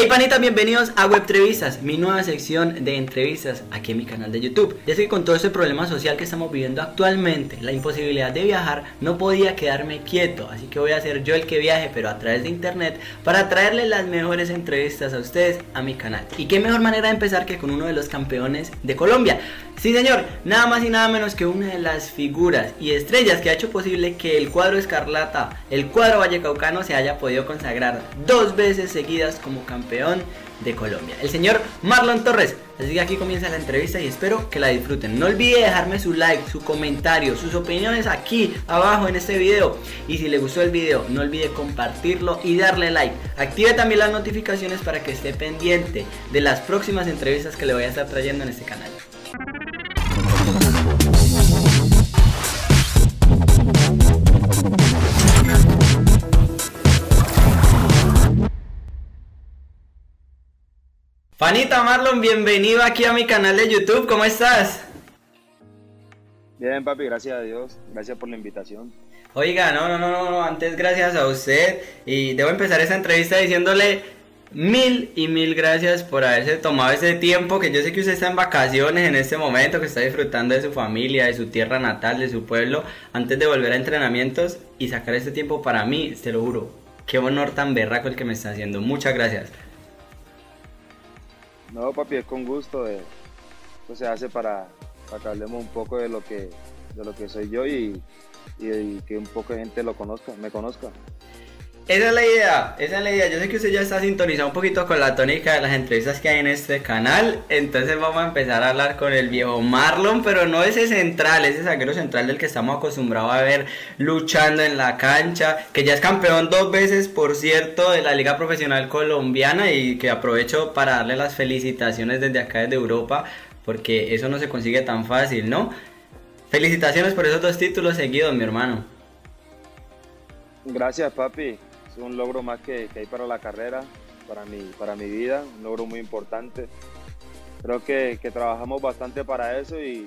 Hey panitas, bienvenidos a Web Entrevistas, mi nueva sección de entrevistas aquí en mi canal de YouTube. Ya sé que con todo este problema social que estamos viviendo actualmente, la imposibilidad de viajar, no podía quedarme quieto, así que voy a ser yo el que viaje, pero a través de internet, para traerles las mejores entrevistas a ustedes a mi canal. Y qué mejor manera de empezar que con uno de los campeones de Colombia. Sí señor, nada más y nada menos que una de las figuras y estrellas que ha hecho posible que el cuadro escarlata, el cuadro vallecaucano se haya podido consagrar dos veces seguidas como campeón de Colombia. El señor Marlon Torres. Así que aquí comienza la entrevista y espero que la disfruten. No olvide dejarme su like, su comentario, sus opiniones aquí abajo en este video. Y si le gustó el video, no olvide compartirlo y darle like. Active también las notificaciones para que esté pendiente de las próximas entrevistas que le voy a estar trayendo en este canal. Fanita Marlon, bienvenido aquí a mi canal de YouTube, ¿cómo estás? Bien, papi, gracias a Dios, gracias por la invitación. Oiga, no, no, no, no, antes gracias a usted y debo empezar esta entrevista diciéndole mil y mil gracias por haberse tomado ese tiempo, que yo sé que usted está en vacaciones en este momento, que está disfrutando de su familia, de su tierra natal, de su pueblo, antes de volver a entrenamientos y sacar este tiempo para mí, te lo juro. Qué honor tan berraco el que me está haciendo. Muchas gracias. No, papi, es con gusto. Eh. Esto se hace para, para, que hablemos un poco de lo que, de lo que soy yo y, y, que un poco de gente lo conozca, me conozca. Esa es la idea, esa es la idea. Yo sé que usted ya está sintonizado un poquito con la tónica de las entrevistas que hay en este canal. Entonces vamos a empezar a hablar con el viejo Marlon, pero no ese central, ese zaguero central del que estamos acostumbrados a ver luchando en la cancha, que ya es campeón dos veces, por cierto, de la Liga Profesional Colombiana y que aprovecho para darle las felicitaciones desde acá, desde Europa, porque eso no se consigue tan fácil, ¿no? Felicitaciones por esos dos títulos seguidos, mi hermano. Gracias, papi es un logro más que, hay para la carrera, para mi, para mi vida, un logro muy importante. Creo que, trabajamos bastante para eso y,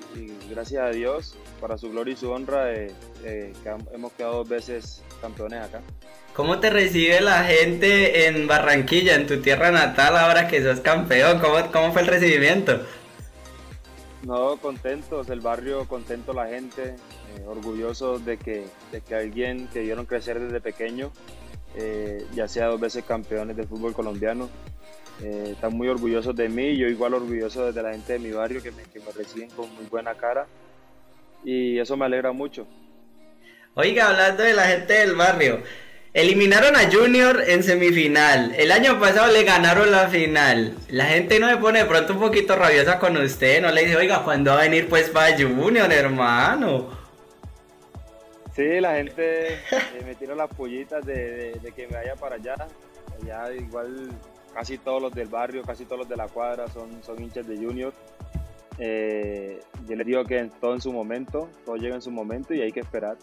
gracias a Dios, para su gloria y su honra, eh, eh, hemos quedado dos veces campeones acá. ¿Cómo te recibe la gente en Barranquilla, en tu tierra natal, ahora que sos campeón? ¿Cómo, cómo fue el recibimiento? No, contentos, el barrio contento, la gente, eh, orgulloso de que, de que alguien que vieron crecer desde pequeño eh, ya sea dos veces campeones del fútbol colombiano. Eh, están muy orgullosos de mí, yo igual orgulloso de la gente de mi barrio que me, que me reciben con muy buena cara y eso me alegra mucho. Oiga, hablando de la gente del barrio, eliminaron a Junior en semifinal, el año pasado le ganaron la final, la gente no me pone de pronto un poquito rabiosa con usted, no le dice, oiga, ¿cuándo va a venir pues para Junior, hermano? Sí, la gente eh, me tira las pollitas de, que me vaya para allá. Allá igual casi todos los del barrio, casi todos los de la cuadra son, son hinchas de Junior. Eh, yo les digo que todo en su momento, todo llega en su momento y hay que esperar.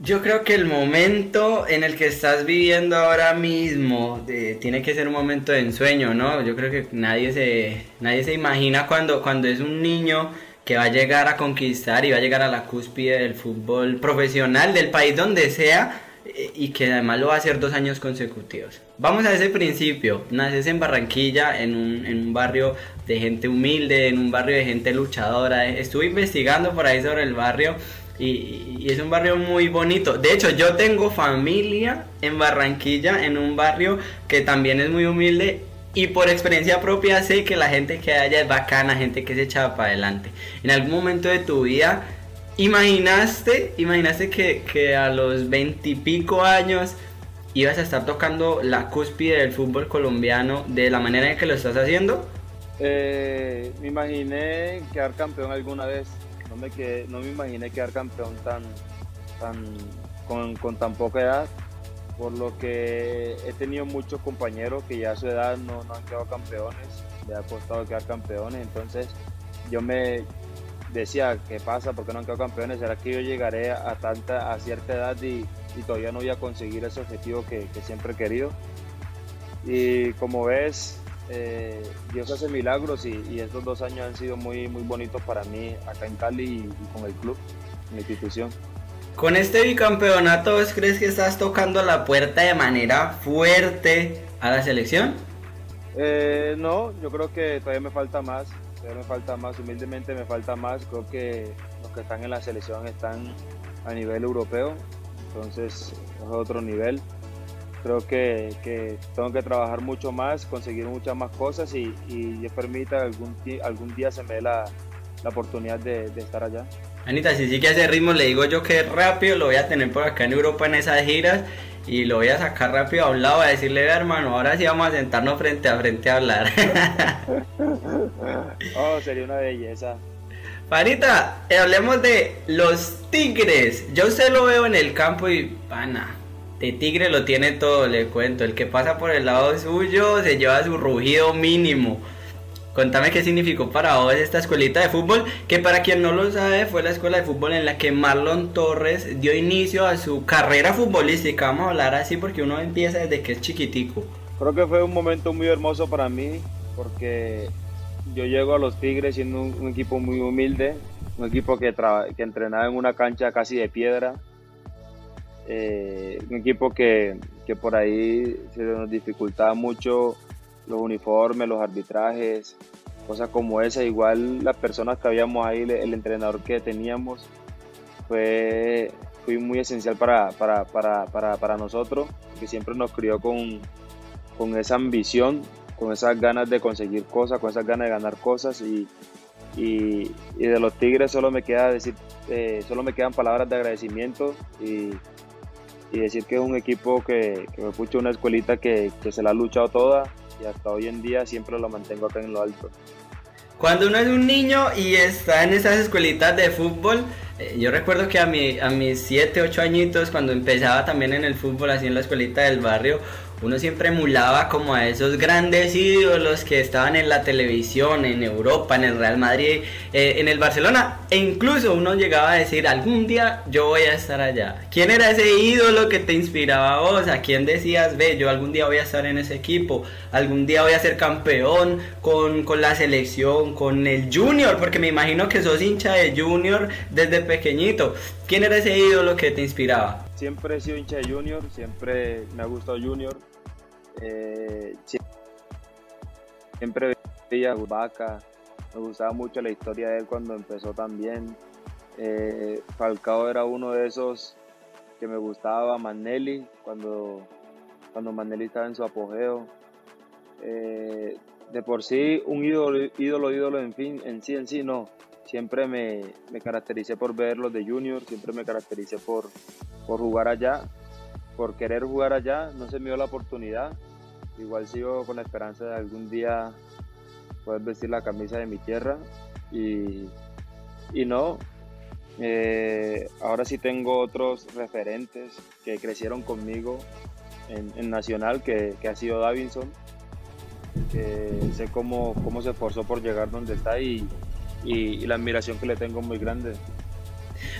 Yo creo que el momento en el que estás viviendo ahora mismo tiene que ser un momento de ensueño, ¿no? Yo creo que nadie se, nadie se imagina cuando, cuando es un niño que va a llegar a conquistar y va a llegar a la cúspide del fútbol profesional del país donde sea eh, y que además lo va a hacer dos años consecutivos. Vamos a ese principio, naces en Barranquilla, en un, en un barrio de gente humilde, en un barrio de gente luchadora. Estuve investigando por ahí sobre el barrio y, es un barrio muy bonito. De hecho, yo tengo familia en Barranquilla, en un barrio que también es muy humilde y por experiencia propia sé que la gente que hay es bacana, gente que se echaba para adelante. En algún momento de tu vida, imaginaste, imaginaste que, a los veintipico años ibas a estar tocando la cúspide del fútbol colombiano de la manera en que lo estás haciendo? Eh, me imaginé quedar campeón alguna vez. No me, no me imaginé quedar campeón tan, tan, con, con tan poca edad por lo que he tenido muchos compañeros que ya a su edad no, han quedado campeones, le ha costado quedar campeones, entonces yo me decía, ¿qué pasa? ¿Por qué no han quedado campeones? ¿Será que yo llegaré a, tanta, a cierta edad y, todavía no voy a conseguir ese objetivo que, siempre he querido? Y como ves, eh, Dios hace milagros y, estos dos años han sido muy, muy bonitos para mí acá en Cali y, y con el club, mi institución. Con este bicampeonato, ¿crees que estás tocando la puerta de manera fuerte a la selección? Eh, no, yo creo que todavía me falta más, todavía me falta más, humildemente me falta más, creo que los que están en la selección están a nivel europeo, entonces es otro nivel. Creo que, que tengo que trabajar mucho más, conseguir muchas más cosas y, y permita algún, algún día se me dé la, la oportunidad de, de estar allá. Anita, si sigue ese ritmo, le digo yo que rápido lo voy a tener por acá en Europa en esas giras y lo voy a sacar rápido a un lado a decirle, hermano, ahora sí vamos a sentarnos frente a frente a hablar. oh, sería una belleza. Panita, eh, hablemos de los tigres. Yo usted lo veo en el campo y, pana, de tigre lo tiene todo, le cuento. El que pasa por el lado suyo se lleva su rugido mínimo. Contame qué significó para vos esta escuelita de fútbol, que para quien no lo sabe fue la escuela de fútbol en la que Marlon Torres dio inicio a su carrera futbolística. Vamos a hablar así porque uno empieza desde que es chiquitico. Creo que fue un momento muy hermoso para mí porque yo llego a los Tigres siendo un, equipo muy humilde, un equipo que, que entrenaba en una cancha casi de piedra, eh, un equipo que, que por ahí se nos dificultaba mucho los uniformes, los arbitrajes, cosas como esa. Igual las personas que habíamos ahí, el entrenador que teníamos, fue, fue muy esencial para, para, para, para, nosotros, que siempre nos crió con, con esa ambición, con esas ganas de conseguir cosas, con esas ganas de ganar cosas y, y, de los Tigres solo me queda decir, eh, solo me quedan palabras de agradecimiento y, y decir que es un equipo que, me puso una escuelita que, que se la ha luchado toda hasta hoy en día siempre lo mantengo acá en lo alto. Cuando uno es un niño y está en esas escuelitas de fútbol, yo recuerdo que a, mi, a mis 7, 8 añitos, cuando empezaba también en el fútbol, así en la escuelita del barrio, uno siempre emulaba como a esos grandes ídolos que estaban en la televisión, en Europa, en el Real Madrid, eh, en el Barcelona, e incluso uno llegaba a decir, algún día yo voy a estar allá. ¿Quién era ese ídolo que te inspiraba a vos? ¿A quién decías, ve, yo algún día voy a estar en ese equipo? ¿Algún día voy a ser campeón con, con la selección, con el Junior? Porque me imagino que sos hincha de Junior desde pequeñito. ¿Quién era ese ídolo que te inspiraba? Siempre he sido hincha de Junior, siempre me ha gustado Junior eh, siempre veía a Vaca, me gustaba mucho la historia de él cuando empezó también. Eh, Falcao era uno de esos que me gustaba, Manelli, cuando, cuando Manelli estaba en su apogeo. Eh, de por sí, un ídolo, ídolo, ídolo, en fin, en sí, en sí, no. Siempre me, me caractericé por ver los de Junior, siempre me caractericé por, por jugar allá por querer jugar allá, no se me dio la oportunidad. Igual sigo con la esperanza de algún día poder vestir la camisa de mi tierra. Y, y no, eh, ahora sí tengo otros referentes que crecieron conmigo en, Nacional, que, que, ha sido Davinson, sé cómo, cómo se esforzó por llegar donde está y, y la admiración que le tengo muy grande.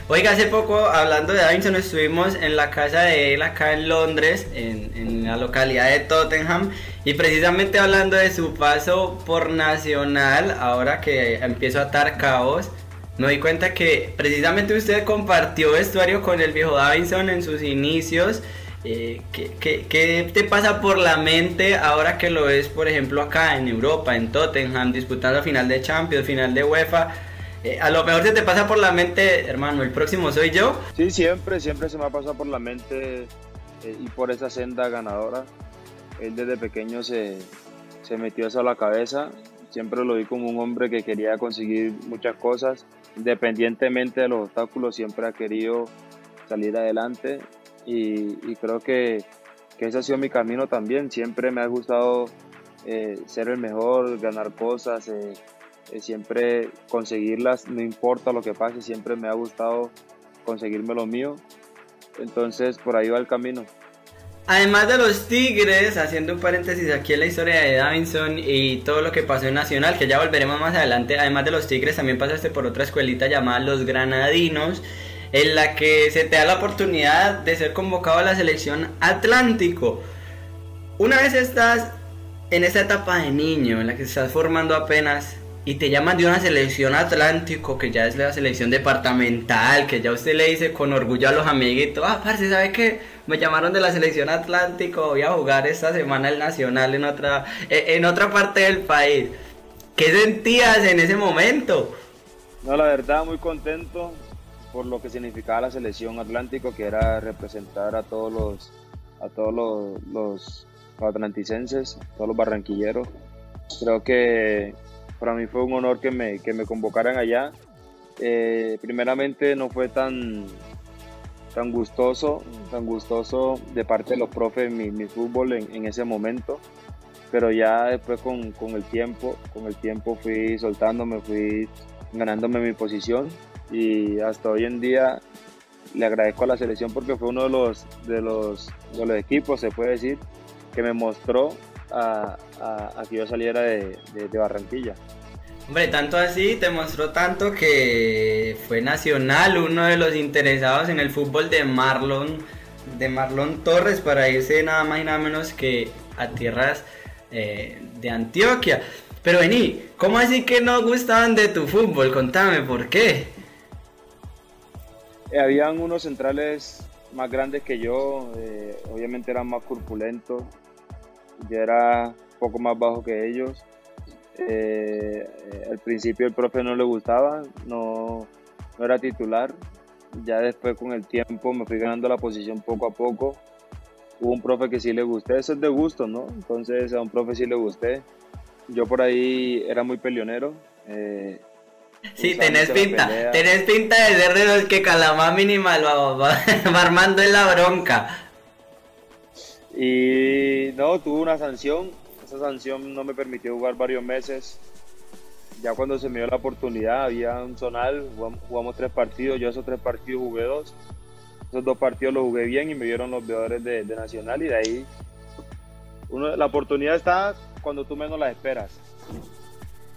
Oiga, hace poco, hablando de Davinson, estuvimos en la casa de él acá en Londres, en, la localidad de Tottenham, y precisamente hablando de su paso por Nacional, ahora que empiezo a atar cabos, me di cuenta que precisamente usted compartió vestuario con el viejo Davinson en sus inicios. Eh, ¿qué, qué, te pasa por la mente ahora que lo ves, por ejemplo, acá en Europa, en Tottenham, disputando final de Champions, final de UEFA? Eh, a lo mejor se te pasa por la mente, hermano, el próximo soy yo. Sí, siempre, siempre se me ha pasado por la mente eh, y por esa senda ganadora. Él desde pequeño se, se metió eso a la cabeza. Siempre lo vi como un hombre que quería conseguir muchas cosas. Independientemente de los obstáculos, siempre ha querido salir adelante. Y, creo que, que, ese ha sido mi camino también. Siempre me ha gustado eh, ser el mejor, ganar cosas, eh, siempre conseguirlas, no importa lo que pase, siempre me ha gustado conseguirme lo mío. Entonces por ahí va el camino. Además de los Tigres, haciendo un paréntesis aquí en la historia de Davinson y todo lo que pasó en Nacional, que ya volveremos más adelante, además de los Tigres también pasaste por otra escuelita llamada Los Granadinos, en la que se te da la oportunidad de ser convocado a la selección Atlántico. Una vez estás en esa etapa de niño, en la que estás formando apenas, y te llaman de una selección Atlántico, que ya es la selección departamental, que ya usted le dice con orgullo a los amiguitos, ah, parce, ¿sabe qué? me llamaron de la selección Atlántico, voy a jugar esta semana el Nacional en otra, e, en otra parte del país. ¿Qué sentías en ese momento? No, la verdad, muy contento por lo que significaba la selección Atlántico, que era representar a todos los, a todos los, los atlanticenses, todos los barranquilleros. Creo que para mí fue un honor que me, que me convocaran allá. Eh, primeramente no fue tan, tan gustoso, tan gustoso de parte de los profes mi, mi fútbol en, en, ese momento, pero ya después con, con, el tiempo, con el tiempo fui soltándome, fui ganándome mi posición y hasta hoy en día le agradezco a la selección porque fue uno de los, de los, de los equipos, se puede decir, que me mostró a, a, que yo saliera de, de, de, Barranquilla. Hombre, tanto así, te mostró tanto que fue Nacional uno de los interesados en el fútbol de Marlon, de Marlon Torres para irse nada más y nada menos que a tierras eh, de Antioquia. Pero vení, ¿cómo así que no gustaban de tu fútbol? Contame, ¿por qué? Eh, habían unos centrales más grandes que yo, eh, obviamente eran más corpulentos, yo era un poco más bajo que ellos. Eh, al principio el profe no le gustaba, no, era titular. Ya después con el tiempo me fui ganando la posición poco a poco. Hubo un profe que sí le gusté, eso es de gusto, ¿no? Entonces a un profe sí le gusté. Yo por ahí era muy peleonero. Sí, tenés pinta, tenés pinta de ser de los que Calamá minimal va, va, va armando en la bronca. Y no, tuve una sanción. Esa sanción no me permitió jugar varios meses. Ya cuando se me dio la oportunidad, había un zonal, jugamos, jugamos tres partidos. Yo esos tres partidos jugué dos. Esos dos partidos los jugué bien y me dieron los veedores de, de, Nacional. Y de ahí, uno, la oportunidad está cuando tú menos la esperas.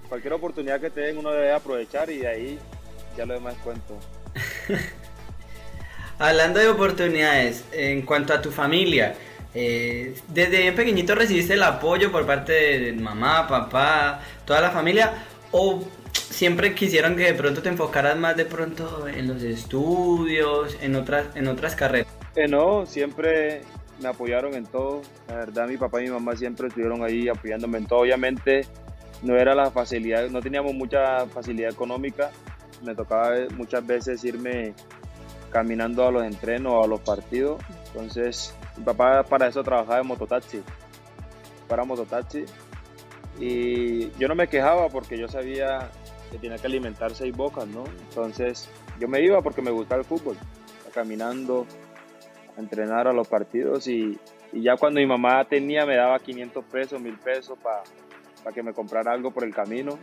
Cualquier oportunidad que te den, uno debe aprovechar y de ahí ya lo demás cuento. Hablando de oportunidades, en cuanto a tu familia, eh, desde bien pequeñito recibiste el apoyo por parte de mamá, papá, toda la familia, o siempre quisieron que de pronto te enfocaras más de pronto en los estudios, en otras, en otras carreras. Eh, no, siempre me apoyaron en todo. La verdad, mi papá y mi mamá siempre estuvieron ahí apoyándome en todo. Obviamente no era la facilidad, no teníamos mucha facilidad económica. Me tocaba muchas veces irme caminando a los entrenos o a los partidos. Entonces, mi papá para eso trabajaba en mototaxi. Para mototaxi. Y yo no me quejaba porque yo sabía que tenía que alimentar seis bocas, ¿no? Entonces, yo me iba porque me gustaba el fútbol. Caminando, entrenar a los partidos y, y ya cuando mi mamá tenía me daba 500 pesos, 1000 pesos para para que me comprara algo por el camino.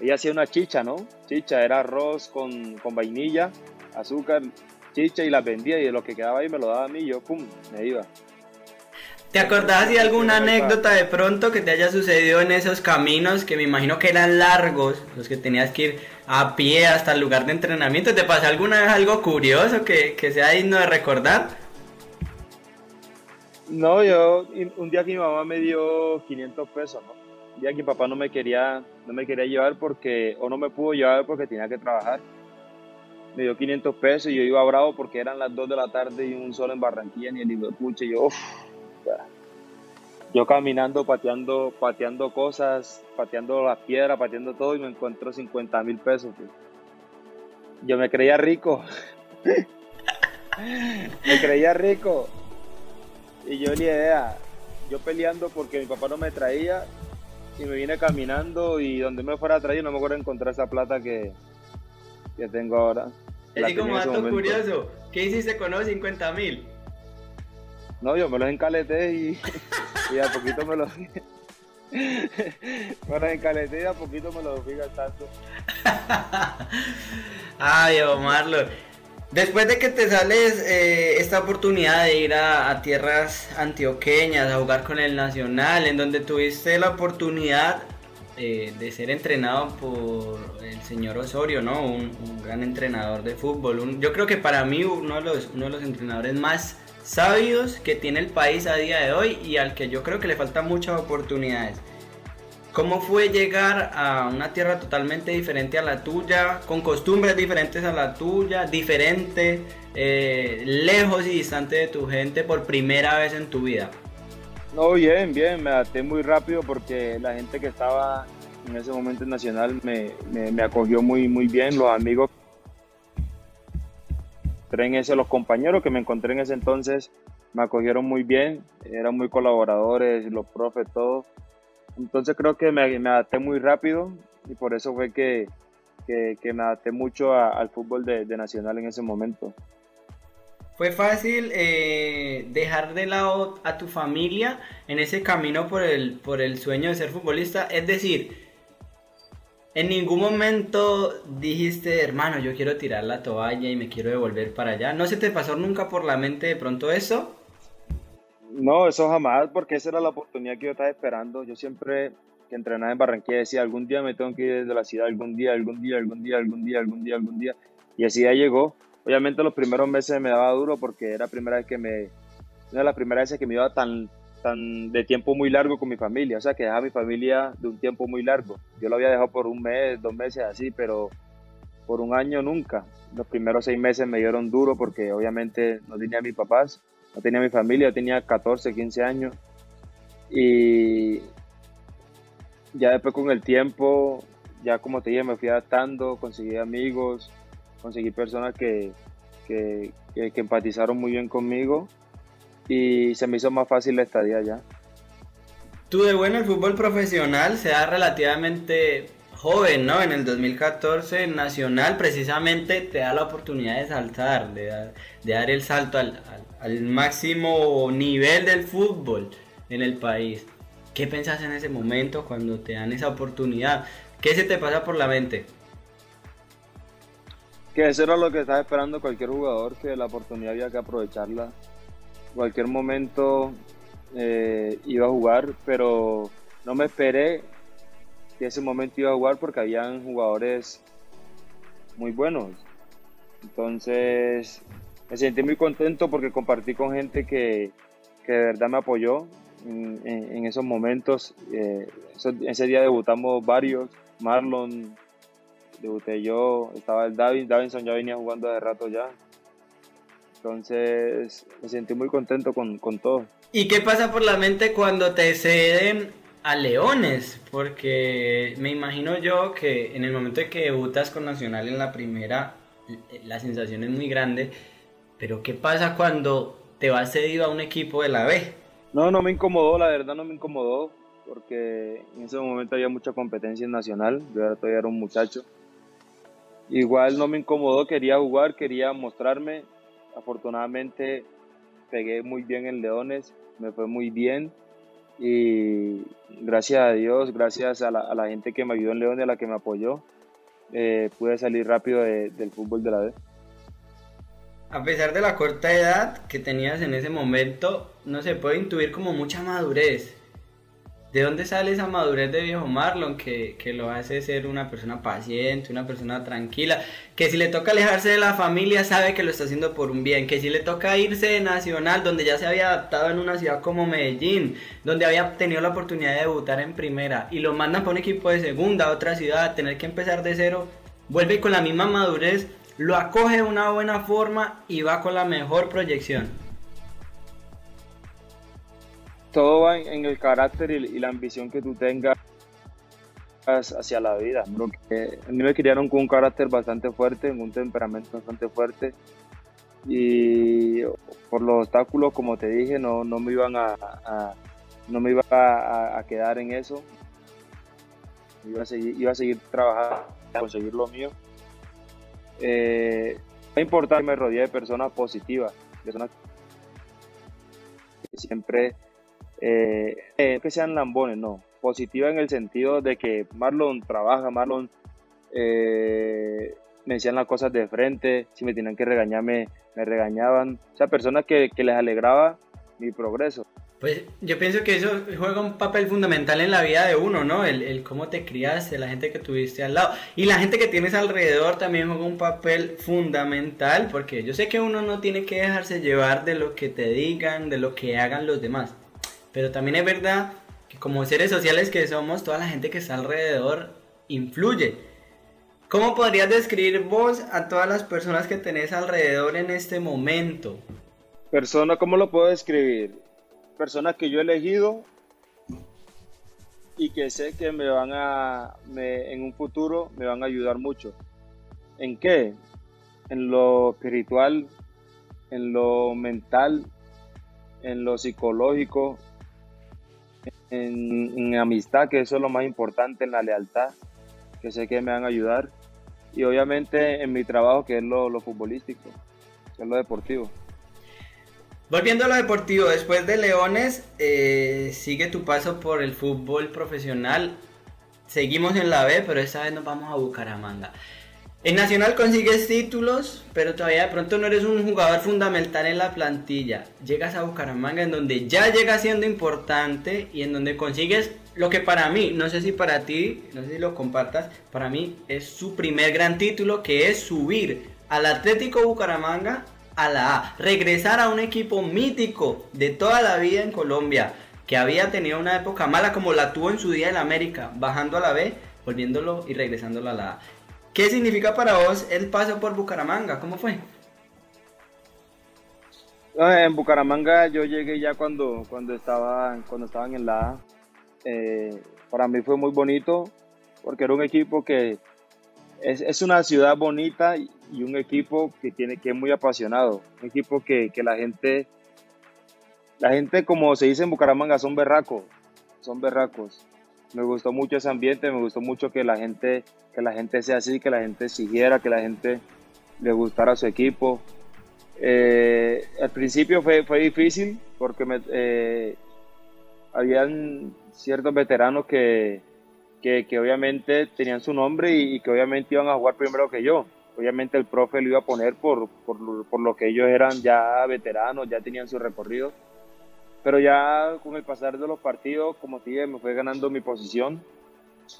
Ella hacía una chicha, ¿no? Chicha, era arroz con, con vainilla, azúcar, chicha y las vendía y de lo que quedaba ahí me lo daba a mí y yo, pum, me iba. ¿Te acordás de alguna anécdota de pronto que te haya sucedido en esos caminos que me imagino que eran largos, los que tenías que ir a pie hasta el lugar de entrenamiento? ¿Te pasó alguna vez algo curioso que, que sea digno de recordar? No, yo un día que mi mamá me dio 500 pesos, ¿no? Día que papá no me quería no me quería llevar porque o no me pudo llevar porque tenía que trabajar. Me dio 500 pesos y yo iba bravo porque eran las 2 de la tarde y un sol en Barranquilla ni el pucha. Y yo yo caminando pateando pateando cosas pateando las piedras pateando todo y me encuentro 50 mil pesos yo me creía rico. Me creía rico. Y yo ni idea. Yo peleando porque mi papá no me traía y me vine caminando y donde me fuera a traer no me acuerdo encontrar esa plata que, que tengo ahora. Así como dato curioso, ¿qué hiciste con los 50 mil? No, yo me los encaleté y, y a poquito me los... me los encaleté y a poquito me los fui gastando. Ay, Omarlo. Después de que te sales eh, esta oportunidad de ir a, tierras antioqueñas, a jugar con el Nacional, en donde tuviste la oportunidad eh, de ser entrenado por el señor Osorio, ¿no? Un, gran entrenador de fútbol. Yo creo que para mí uno de, los, uno de los entrenadores más sabios que tiene el país a día de hoy y al que yo creo que le faltan muchas oportunidades. ¿Cómo fue llegar a una tierra totalmente diferente a la tuya, con costumbres diferentes a la tuya, diferente eh, lejos y distante de tu gente por primera vez en tu vida? No, bien, bien, me adapté muy rápido porque la gente que estaba en ese momento en Nacional me, me, acogió muy, muy bien, los amigos en ese, los compañeros que me encontré en ese entonces me acogieron muy bien, eran muy colaboradores, los profes, todo. Entonces creo que me, me adapté muy rápido y por eso fue que, que, me adapté mucho al fútbol de, de Nacional en ese momento. ¿Fue fácil eh, dejar de lado a tu familia en ese camino por el, por el sueño de ser futbolista? Es decir, en ningún momento dijiste, hermano, yo quiero tirar la toalla y me quiero devolver para allá. ¿No se te pasó nunca por la mente de pronto eso? No, eso jamás, porque esa era la oportunidad que yo estaba esperando. Yo siempre que entrenaba en Barranquilla decía, algún día me tengo que ir desde la ciudad, algún día, algún día, algún día, algún día, algún día, algún día. Y así ya llegó. Obviamente los primeros meses me daba duro porque era la primera vez que me, una de las primeras que me iba tan, tan de tiempo muy largo con mi familia, o sea, que dejaba mi familia de un tiempo muy largo. Yo lo había dejado por un mes, dos meses así, pero por un año nunca. Los primeros seis meses me dieron duro porque obviamente no tenía a mis papás, no tenía mi familia, yo tenía 14, 15 años. Y ya después con el tiempo, ya como te dije, me fui adaptando, conseguí amigos, conseguí personas que, que, empatizaron muy bien conmigo y se me hizo más fácil la estadía ya. Tú de bueno el fútbol profesional se da relativamente joven, ¿no? En el 2014 Nacional precisamente te da la oportunidad de saltar, de dar, el salto al, máximo nivel del fútbol en el país. ¿Qué pensás en ese momento cuando te dan esa oportunidad? ¿Qué se te pasa por la mente? que eso era lo que estaba esperando cualquier jugador, que la oportunidad había que aprovecharla. Cualquier momento eh, iba a jugar, pero no me esperé que ese momento iba a jugar porque habían jugadores muy buenos. Entonces me sentí muy contento porque compartí con gente que, que de verdad me apoyó en, esos momentos. Eh, ese día debutamos varios, Marlon, debuté yo, estaba el David, Davinson ya venía jugando de rato ya. Entonces me sentí muy contento con, con todo. ¿Y qué pasa por la mente cuando te ceden a Leones? Porque me imagino yo que en el momento de que debutas con Nacional en la primera, la sensación es muy grande. Pero ¿qué pasa cuando te vas cedido a un equipo de la B? No, no me incomodó, la verdad no me incomodó, porque en ese momento había mucha competencia en Nacional, yo todavía era un muchacho. Igual no me incomodó, quería jugar, quería mostrarme. Afortunadamente pegué muy bien en Leones, me fue muy bien. Y gracias a Dios, gracias a la, gente que me ayudó en Leones, a la que me apoyó, eh, pude salir rápido del fútbol de la D. A pesar de la corta edad que tenías en ese momento, no se puede intuir como mucha madurez. ¿De dónde sale esa madurez de viejo Marlon que, lo hace ser una persona paciente, una persona tranquila? Que si le toca alejarse de la familia sabe que lo está haciendo por un bien. Que si le toca irse de Nacional, donde ya se había adaptado en una ciudad como Medellín, donde había tenido la oportunidad de debutar en primera, y lo mandan para un equipo de segunda, otra ciudad, tener que empezar de cero, vuelve con la misma madurez, lo acoge de una buena forma y va con la mejor proyección todo va en, el carácter y, la ambición que tú tengas hacia la vida. a mí me criaron con un carácter bastante fuerte, un temperamento bastante fuerte y por los obstáculos, como te dije, no, no me iban a, no me iba a, quedar en eso. Iba a seguir, iba a seguir trabajando para conseguir lo mío. Eh, es importante que me rodee de personas positivas, personas que siempre eh, que sean lambones, no. Positiva en el sentido de que Marlon trabaja, Marlon eh, me decían las cosas de frente, si me tenían que regañar me, regañaban. O sea, personas que, les alegraba mi progreso. Pues yo pienso que eso juega un papel fundamental en la vida de uno, ¿no? El, el, cómo te criaste, la gente que tuviste al lado. Y la gente que tienes alrededor también juega un papel fundamental, porque yo sé que uno no tiene que dejarse llevar de lo que te digan, de lo que hagan los demás. Pero también es verdad que como seres sociales que somos, toda la gente que está alrededor influye. ¿Cómo podrías describir vos a todas las personas que tenés alrededor en este momento? Persona, ¿cómo lo puedo describir? Personas que yo he elegido y que sé que me van a, en un futuro me van a ayudar mucho. ¿En qué? En lo espiritual, en lo mental, en lo psicológico, en, amistad, que eso es lo más importante, en la lealtad, que sé que me van a ayudar y obviamente en mi trabajo que es lo, futbolístico, que es lo deportivo. Volviendo a lo deportivo, después de Leones, eh, sigue tu paso por el fútbol profesional. Seguimos en la B, pero esta vez nos vamos a Bucaramanga. En Nacional consigues títulos, pero todavía de pronto no eres un jugador fundamental en la plantilla. Llegas a Bucaramanga en donde ya llega siendo importante y en donde consigues lo que para mí, no sé si para ti, no sé si lo compartas, para mí es su primer gran título que es subir al Atlético Bucaramanga a la A, regresar a un equipo mítico de toda la vida en Colombia, que había tenido una época mala como la tuvo en su día en América, bajando a la B, volviéndolo y regresándolo a la A. ¿Qué significa para vos el paso por Bucaramanga? ¿Cómo fue? En Bucaramanga yo llegué ya cuando, cuando, estaba, cuando estaban en la A. Eh, para mí fue muy bonito porque era un equipo que es, es, una ciudad bonita y un equipo que, tiene, que es muy apasionado. Un equipo que, que la gente, la gente como se dice en Bucaramanga, son berracos, son berracos me gustó mucho ese ambiente, me gustó mucho que la gente, que la gente sea así, que la gente exigiera, que la gente le gustara su equipo. Eh, al principio fue, fue difícil porque me, eh, habían ciertos veteranos que, que, que, obviamente tenían su nombre y, y, que obviamente iban a jugar primero que yo. Obviamente el profe lo iba a poner por, por, por lo que ellos eran ya veteranos, ya tenían su recorrido pero ya con el pasar de los partidos, como te dije, me fue ganando mi posición.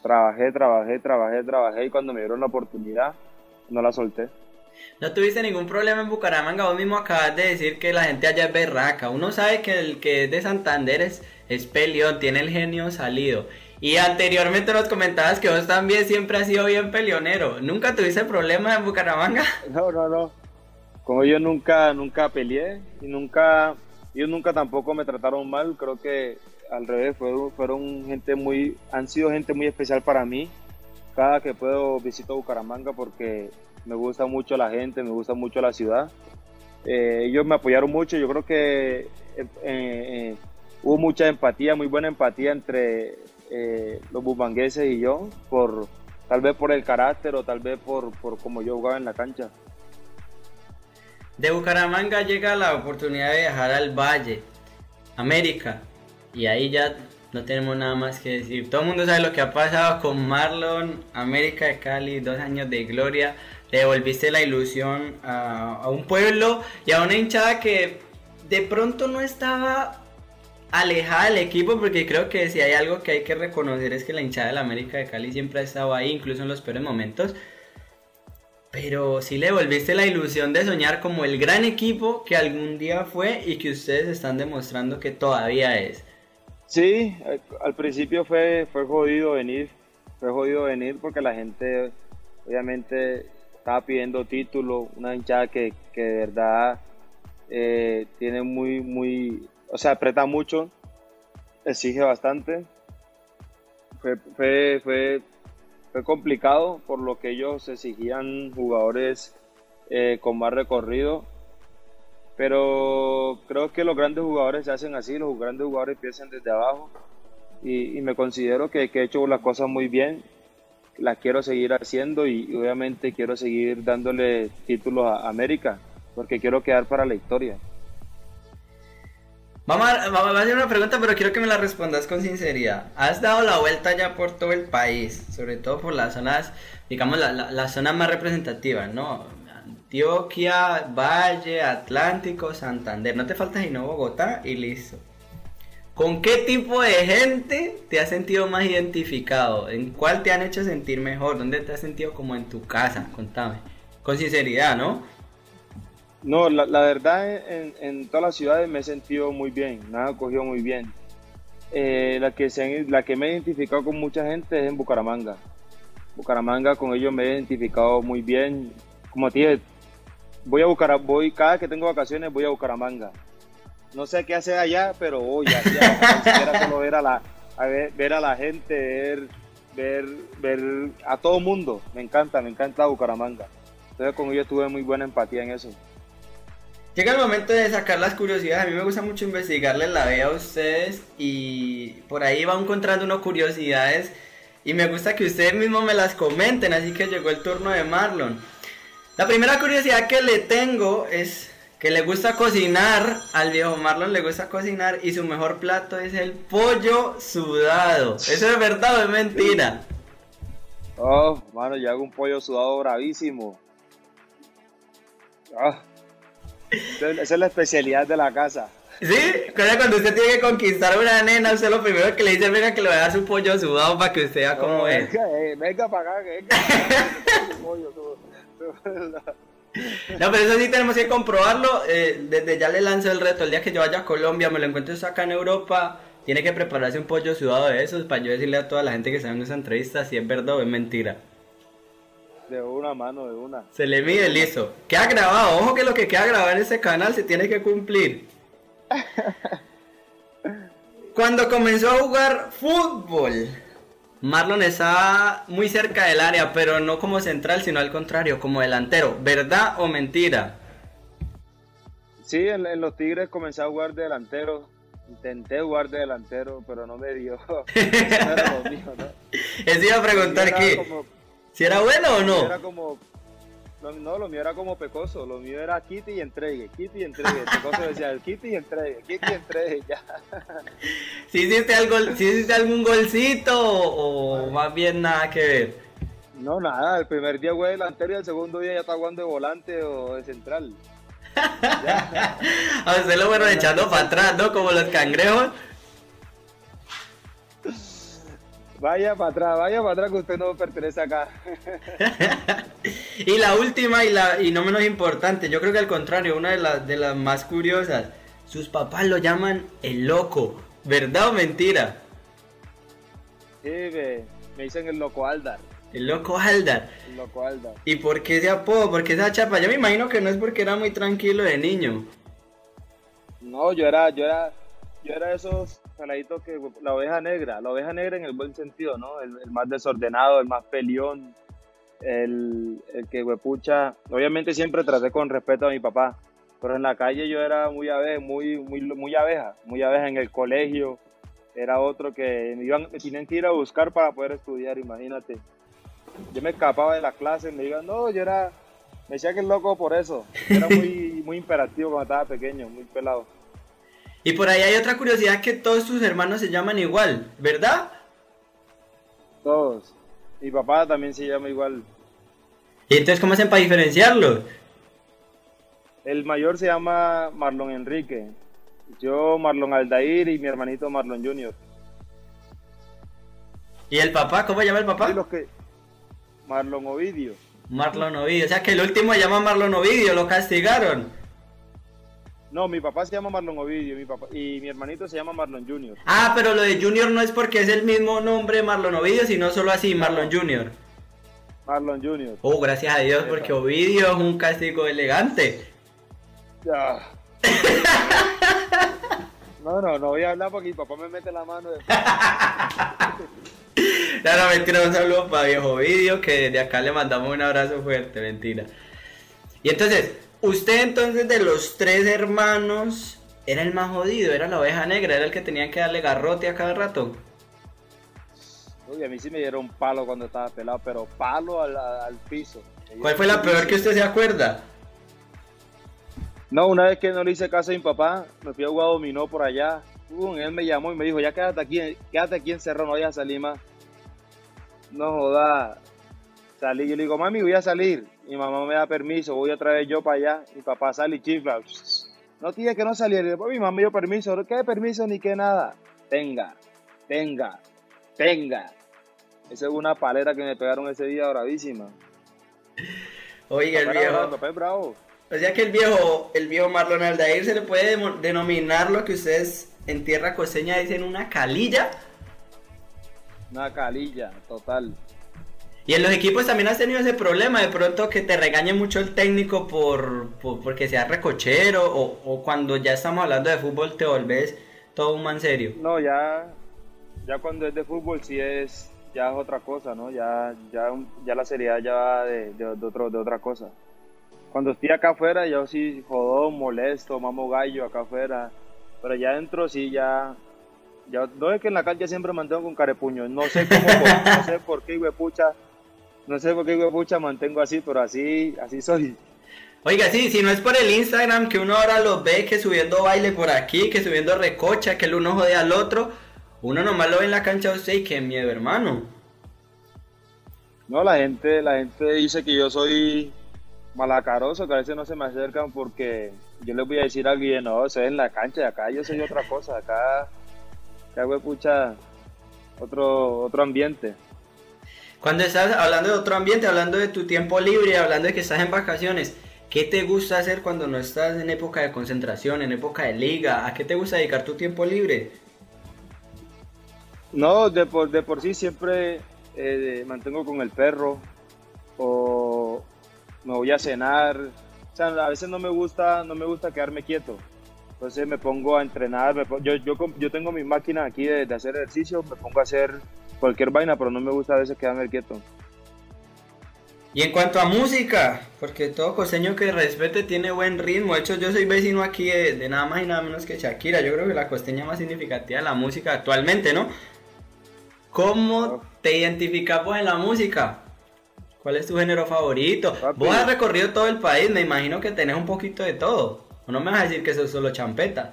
Trabajé, trabajé, trabajé, trabajé y cuando me dieron la oportunidad, no la solté. No tuviste ningún problema en Bucaramanga, vos mismo acabas de decir que la gente allá es berraca. Uno sabe que el que es de Santander es, es peleón, tiene el genio salido. Y anteriormente nos comentabas que vos también siempre has sido bien peleonero. ¿Nunca tuviste problemas en Bucaramanga? No, no, no. Como yo nunca, nunca peleé y nunca ellos nunca tampoco me trataron mal, creo que al revés, fueron, fueron gente muy, han sido gente muy especial para mí. Cada que puedo visito Bucaramanga porque me gusta mucho la gente, me gusta mucho la ciudad. Eh, ellos me apoyaron mucho, yo creo que eh, eh, hubo mucha empatía, muy buena empatía entre los bumangueses y yo, por, tal vez por el carácter o tal vez por, por cómo yo jugaba en la cancha. De Bucaramanga llega la oportunidad de viajar al Valle, América, y ahí ya no tenemos nada más que decir. Todo el mundo sabe lo que ha pasado con Marlon, América de Cali, dos años de gloria. Le devolviste la ilusión a, un pueblo y a una hinchada que de pronto no estaba alejada del equipo porque creo que si hay algo que hay que reconocer es que la hinchada de la América de Cali siempre ha estado ahí, incluso en los peores momentos. Pero sí le volviste la ilusión de soñar como el gran equipo que algún día fue y que ustedes están demostrando que todavía es. Sí, al principio fue, fue jodido venir, fue jodido venir porque la gente obviamente estaba pidiendo título, una hinchada que, que de verdad eh, tiene muy, muy, o sea, aprieta mucho, exige bastante. Fue, fue, fue fue complicado por lo que ellos exigían jugadores eh, con más recorrido. Pero creo que los grandes jugadores se hacen así, los grandes jugadores empiezan desde abajo. Y, me considero que, he hecho las cosas muy bien, las quiero seguir haciendo y, obviamente quiero seguir dándole títulos a América, porque quiero quedar para la historia. Vamos a, hacer una pregunta, pero quiero que me la respondas con sinceridad. Has dado la vuelta ya por todo el país, sobre todo por las zonas, digamos, las la, zonas más representativas, ¿no? Antioquia, Valle, Atlántico, Santander. No te falta sino Bogotá y listo. ¿Con qué tipo de gente te has sentido más identificado? ¿En cuál te han hecho sentir mejor? ¿Dónde te has sentido como en tu casa? Contame. Con sinceridad, ¿no? No, la, verdad en, todas las ciudades me he sentido muy bien, me han acogido muy bien. Eh, la, que se, la que me he identificado con mucha gente es en Bucaramanga. Bucaramanga, con ellos me he identificado muy bien. Como te voy a Bucaramanga, voy, cada que tengo vacaciones voy a Bucaramanga. No sé qué hacer allá, pero voy allá. solo ver a la, ver, a la gente, ver, ver, ver a todo mundo. Me encanta, me encanta Bucaramanga. Entonces con ellos tuve muy buena empatía en eso. Llega el momento de sacar las curiosidades. A mí me gusta mucho investigarles la vida a ustedes y por ahí va encontrando unas curiosidades y me gusta que ustedes mismos me las comenten. Así que llegó el turno de Marlon. La primera curiosidad que le tengo es que le gusta cocinar. Al viejo Marlon le gusta cocinar y su mejor plato es el pollo sudado. ¿Eso es verdad o es mentira? Oh, mano, yo hago un pollo sudado bravísimo. Ah. Esa es la especialidad de la casa. Sí, cuando usted tiene que conquistar a una nena, usted lo primero que le dice, venga que le voy a dar su pollo sudado para que usted vea cómo es. Eh, venga, para acá, venga. no, pero eso sí tenemos que comprobarlo. Eh, desde ya le lanzo el reto. El día que yo vaya a Colombia, me lo encuentro acá en Europa, tiene que prepararse un pollo sudado de esos para yo decirle a toda la gente que está en esa entrevista si es verdad o es mentira. De una mano, de una. Se le mide listo. Queda grabado. Ojo que lo que queda grabado en ese canal se tiene que cumplir. Cuando comenzó a jugar fútbol, Marlon estaba muy cerca del área, pero no como central, sino al contrario, como delantero. ¿Verdad o mentira? Sí, en, los Tigres comencé a jugar de delantero. Intenté jugar de delantero, pero no me dio. no era lo mío, ¿no? Eso iba a preguntar que... ¿Si era bueno o no? Era como, no, lo mío era como pecoso, lo mío era quite y entregue, quite y entregue. Pecoso decía, quite y entregue, quite y entregue, ya. ¿Sí hiciste, algo, ¿Sí hiciste algún golcito o, más bien nada que ver? No, nada, el primer día jugué delantero y el segundo día ya está jugando de volante o de central. a usted lo fueron echando para atrás, ¿no? Como los cangrejos. Vaya para atrás, vaya para atrás que usted no pertenece acá. y la última y, la, y no menos importante, yo creo que al contrario, una de, las de las más curiosas, sus papás lo llaman el loco, ¿verdad o mentira? Sí, me, me dicen el loco Aldar. El loco Aldar. El loco Aldar. ¿Y por qué ese apodo? ¿Por qué esa chapa? Yo me imagino que no es porque era muy tranquilo de niño. No, yo era, yo era, yo era de esos saladitos que la oveja negra, la oveja negra en el buen sentido, ¿no? El, más desordenado, el más peleón, el, el que huepucha. Obviamente siempre traté con respeto a mi papá, pero en la calle yo era muy abeja, muy, muy, muy abeja, muy abeja en el colegio. Era otro que me, iban, me tenían que ir a buscar para poder estudiar, imagínate. Yo me escapaba de la clase, me iban, no, yo era, me decía que es loco por eso. Era muy, muy imperativo cuando estaba pequeño, muy pelado. Y por ahí hay otra curiosidad que todos tus hermanos se llaman igual, ¿verdad? Todos. Mi papá también se llama igual. ¿Y entonces cómo hacen para diferenciarlos? El mayor se llama Marlon Enrique. Yo Marlon Aldair y mi hermanito Marlon Junior. ¿Y el papá? ¿Cómo se llama el papá? los que... Marlon Ovidio. Marlon Ovidio. O sea que el último se llama Marlon Ovidio, lo castigaron. No, mi papá se llama Marlon Ovidio mi papá, y mi hermanito se llama Marlon Junior. Ah, pero lo de Junior no es porque es el mismo nombre Marlon Ovidio, sino solo así, Marlon Junior. Marlon Junior. Oh, gracias a Dios, porque Ovidio es un castigo elegante. Ya. no, no, no voy a hablar porque mi papá me mete la mano. no, no, mentira, un saludo para viejo Ovidio, que desde acá le mandamos un abrazo fuerte, mentira. Y entonces, Usted entonces de los tres hermanos era el más jodido, era la oveja negra, era el que tenían que darle garrote a cada rato. Uy, a mí sí me dieron palo cuando estaba pelado, pero palo al, piso. ¿Cuál fue la peor que usted se acuerda? No, una vez que no le hice caso a mi papá, me fui a jugar dominó por allá. él me llamó y me dijo, ya quédate aquí, quédate aquí encerrado, no vayas a salir más. No joda. Salí, yo le digo, mami, voy a salir mi mamá me da permiso, voy otra vez yo para allá, mi papá sale y chifla. No tiene que no salir, mi mamá me dio permiso, ¿qué permiso ni qué nada? Tenga, tenga, tenga. Esa es una palera que me pegaron ese día bravísima. Oiga, el viejo. bravo. O sea que el viejo, el viejo Marlon Aldair se le puede denominar lo que ustedes en tierra costeña dicen una calilla. Una calilla, total. Y en los equipos también has tenido ese problema, de pronto que te regañe mucho el técnico por, porque sea recochero o, o, cuando ya estamos hablando de fútbol te volvés todo un man serio. No, ya, ya cuando es de fútbol sí es, ya es otra cosa, ¿no? Ya, ya, ya la seriedad ya va de, de, otro, de otra cosa. Cuando estoy acá afuera yo sí jodón, molesto, mamo gallo acá afuera, pero ya adentro sí ya ya, no es que en la calle siempre mantengo con carepuño. No sé cómo, no sé por qué, pucha, no sé por qué, pucha, mantengo así, pero así, así soy. Oiga, sí, si no es por el Instagram que uno ahora los ve que subiendo baile por aquí, que subiendo recocha, que el uno jode al otro, uno nomás lo ve en la cancha de usted y qué miedo, hermano. No, la gente, la gente dice que yo soy malacaroso, que a veces no se me acercan porque yo les voy a decir algo y no, soy en la cancha, de acá yo soy otra cosa, acá, acá pucha, otro, otro ambiente. Cuando estás hablando de otro ambiente, hablando de tu tiempo libre, hablando de que estás en vacaciones, ¿qué te gusta hacer cuando no estás en época de concentración, en época de liga? ¿A qué te gusta dedicar tu tiempo libre? No, de por, de por sí siempre eh, mantengo con el perro o me voy a cenar. O sea, a veces no me gusta, no me gusta quedarme quieto. Entonces me pongo a entrenar. yo, yo, yo, tengo mi máquina aquí de, de hacer ejercicio, me pongo a hacer cualquier vaina, pero no me gusta a veces quedarme quieto. Y en cuanto a música, porque todo costeño que respete tiene buen ritmo. De hecho, yo soy vecino aquí de, nada más y nada menos que Shakira. Yo creo que la costeña más significativa de la música actualmente, ¿no? ¿Cómo te identificas en la música? ¿Cuál es tu género favorito? Vos has recorrido todo el país, me imagino que tenés un poquito de todo. ¿O no me vas a decir que eso es solo champeta?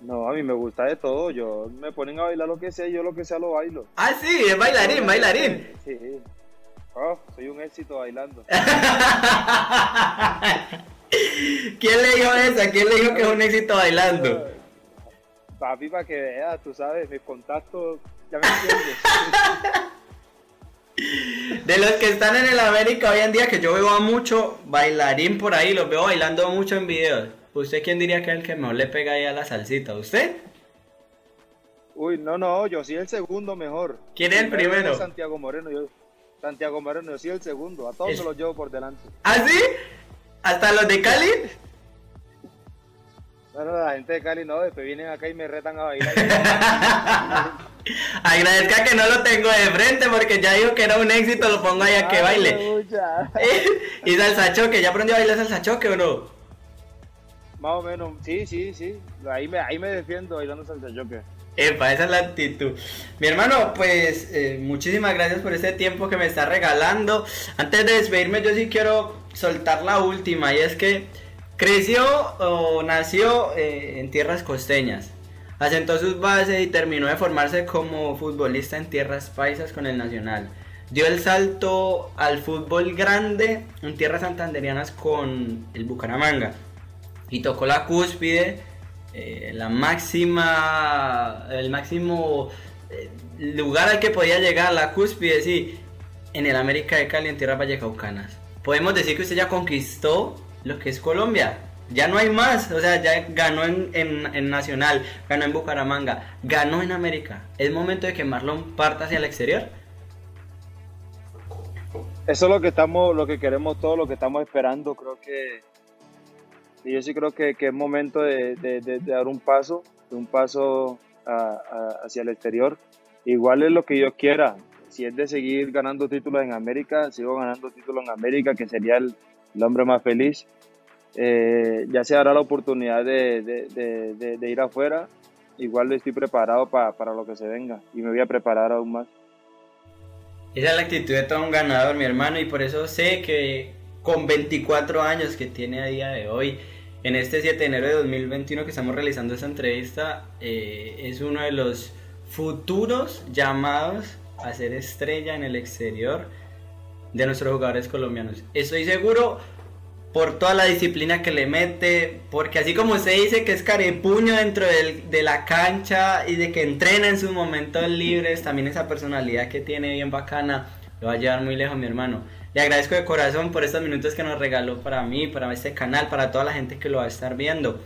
No, a mí me gusta de todo. Yo me ponen a bailar lo que sea, yo lo que sea lo bailo. Ah, sí, es bailarín, bailarín. Sí. Oh, soy un éxito bailando. ¿Quién le dijo eso? ¿Quién le dijo que es un éxito bailando? Papi, para que veas, tú sabes, mis contactos, ya me entiendes. De los que están en el América hoy en día, que yo veo a mucho bailarín por ahí, los veo bailando mucho en videos. ¿Usted quién diría que es el que mejor le pega ahí a la salsita? ¿Usted? Uy, no, no, yo sí el segundo mejor. ¿Quién es el primero? Santiago Moreno, yo, Santiago Moreno, yo sí el segundo. A todos los llevo por delante. ¿Ah, sí? ¿Hasta los de Cali? Bueno, la gente de Cali no, después vienen acá y me retan a bailar. Agradezca que no lo tengo de frente porque ya dijo que era un éxito, lo pongo ahí a que baile. y salsa choque, ¿ya aprendió a bailar salsa choque o no? Más o menos, sí, sí, sí. Ahí me, ahí me defiendo bailando salsa choque. Epa, esa es la actitud. Mi hermano, pues eh, muchísimas gracias por este tiempo que me está regalando. Antes de despedirme, yo sí quiero soltar la última y es que creció o nació eh, en tierras costeñas. Asentó sus bases y terminó de formarse como futbolista en tierras paisas con el Nacional. Dio el salto al fútbol grande en tierras santanderianas con el Bucaramanga y tocó la cúspide, eh, la máxima, el máximo eh, lugar al que podía llegar, la cúspide, sí, en el América de Cali, en Tierra Vallecaucanas. Podemos decir que usted ya conquistó lo que es Colombia. Ya no hay más, o sea, ya ganó en, en, Nacional, ganó en Bucaramanga, ganó en América. ¿Es momento de que Marlon parta hacia el exterior? Eso es lo que estamos, lo que queremos todos, lo que estamos esperando. Creo que y yo sí creo que, que es momento de, de, dar un paso, un paso hacia el exterior. Igual es lo que yo quiera. Si es de seguir ganando títulos en América, sigo ganando títulos en América, que sería el, hombre más feliz. Eh, ya se dará la oportunidad de, de, ir afuera. Igual estoy preparado para lo que se venga y me voy a preparar aún más. Esa es la actitud de todo un ganador, mi hermano, y por eso sé que con 24 años que tiene a día de hoy, en este 7 de enero de 2021 que estamos realizando esta entrevista, eh, es uno de los futuros llamados a ser estrella en el exterior de nuestros jugadores colombianos. Estoy seguro por toda la disciplina que le mete, porque así como usted dice que es carepuño dentro de la cancha y de que entrena en sus momentos libres, también esa personalidad que tiene bien bacana lo va a llevar muy lejos mi hermano. Le agradezco de corazón por estos minutos que nos regaló para mí, para este canal, para toda la gente que lo va a estar viendo.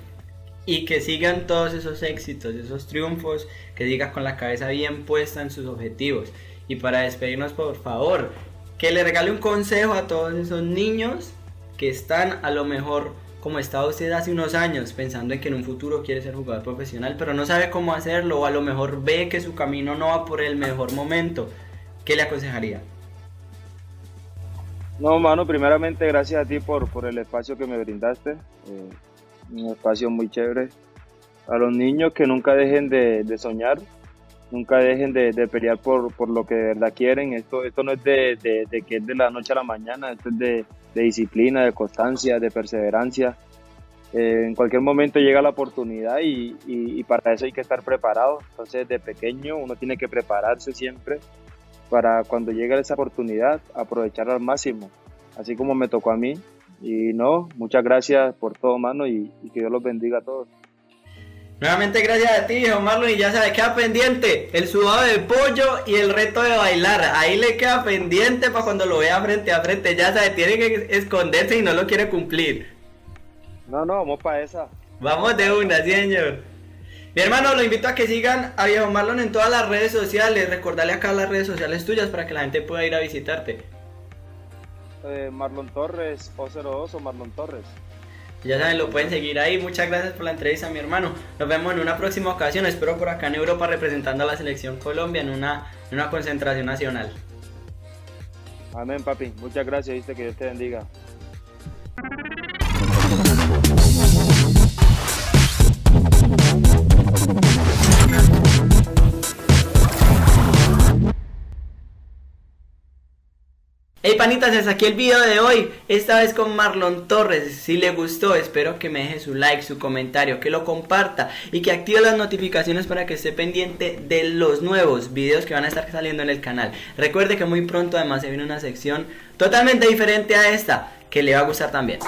Y que sigan todos esos éxitos, esos triunfos, que siga con la cabeza bien puesta en sus objetivos. Y para despedirnos, por favor, que le regale un consejo a todos esos niños que están a lo mejor como estaba usted hace unos años, pensando en que en un futuro quiere ser jugador profesional, pero no sabe cómo hacerlo, o a lo mejor ve que su camino no va por el mejor momento. ¿Qué le aconsejaría? No, mano, primeramente gracias a ti por, por el espacio que me brindaste. Eh, un espacio muy chévere. A los niños que nunca dejen de, de soñar, nunca dejen de, de pelear por, por, lo que de verdad quieren. Esto, esto no es de, de, que es de la noche a la mañana, esto es de, disciplina, de constancia, de perseverancia. Eh, en cualquier momento llega la oportunidad y, y, y, para eso hay que estar preparado. Entonces, de pequeño uno tiene que prepararse siempre para cuando llegue esa oportunidad aprovechar al máximo, así como me tocó a mí. Y no, muchas gracias por todo, mano, y, que Dios los bendiga a todos. Nuevamente gracias a ti, Juan Marlon, y ya sabe, queda pendiente el sudado de pollo y el reto de bailar. Ahí le queda pendiente para cuando lo vea frente a frente. Ya sabe, tiene que esconderse y no lo quiere cumplir. No, no, vamos para esa. Vamos de una, señor. Mi hermano, lo invito a que sigan a Viejo Marlon en todas las redes sociales. Recordarle acá las redes sociales tuyas para que la gente pueda ir a visitarte. Eh, Marlon Torres, O02 o Marlon Torres. Ya saben, lo pueden seguir ahí. Muchas gracias por la entrevista, mi hermano. Nos vemos en una próxima ocasión. Espero por acá en Europa representando a la selección Colombia en una, en una concentración nacional. Amén, papi. Muchas gracias. Viste que Dios te bendiga. Hey panitas, hasta aquí el video de hoy, esta vez con Marlon Torres. Si le gustó, espero que me deje su like, su comentario, que lo comparta y que active las notificaciones para que esté pendiente de los nuevos videos que van a estar saliendo en el canal. Recuerde que muy pronto además se viene una sección totalmente diferente a esta que le va a gustar también.